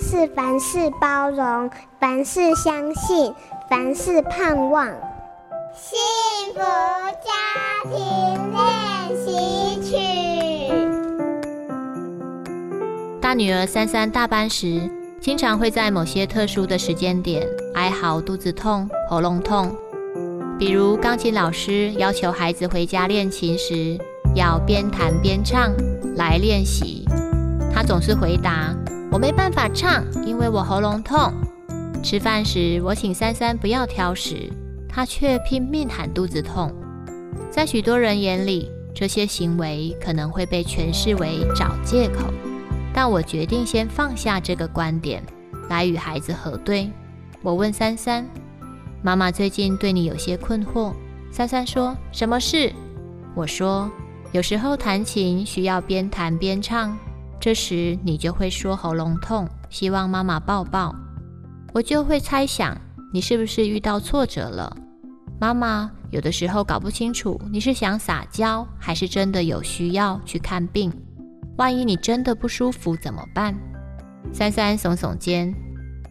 是凡事包容，凡事相信，凡事盼望。幸福家庭练习曲。大女儿三三大班时，经常会在某些特殊的时间点哀嚎肚子痛、喉咙痛。比如钢琴老师要求孩子回家练琴时，要边弹边唱来练习。她总是回答：“我没办法唱，因为我喉咙痛。”吃饭时，我请三三不要挑食，他却拼命喊肚子痛。在许多人眼里，这些行为可能会被诠释为找借口，但我决定先放下这个观点，来与孩子核对。我问三三。妈妈最近对你有些困惑。三三说：“什么事？”我说：“有时候弹琴需要边弹边唱，这时你就会说喉咙痛，希望妈妈抱抱。我就会猜想你是不是遇到挫折了。妈妈有的时候搞不清楚你是想撒娇还是真的有需要去看病。万一你真的不舒服怎么办？”三三耸耸肩，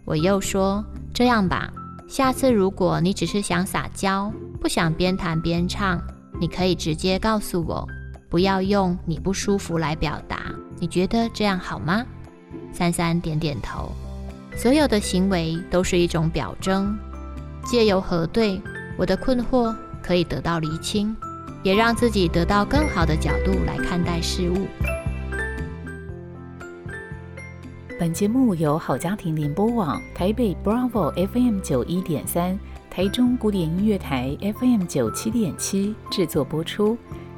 我又说：“这样吧。”下次如果你只是想撒娇，不想边弹边唱，你可以直接告诉我，不要用你不舒服来表达。你觉得这样好吗？三三点点头。所有的行为都是一种表征，借由核对，我的困惑可以得到厘清，也让自己得到更好的角度来看待事物。本节目由好家庭联播网、台北 Bravo FM 九一点三、台中古典音乐台 FM 九七点七制作播出。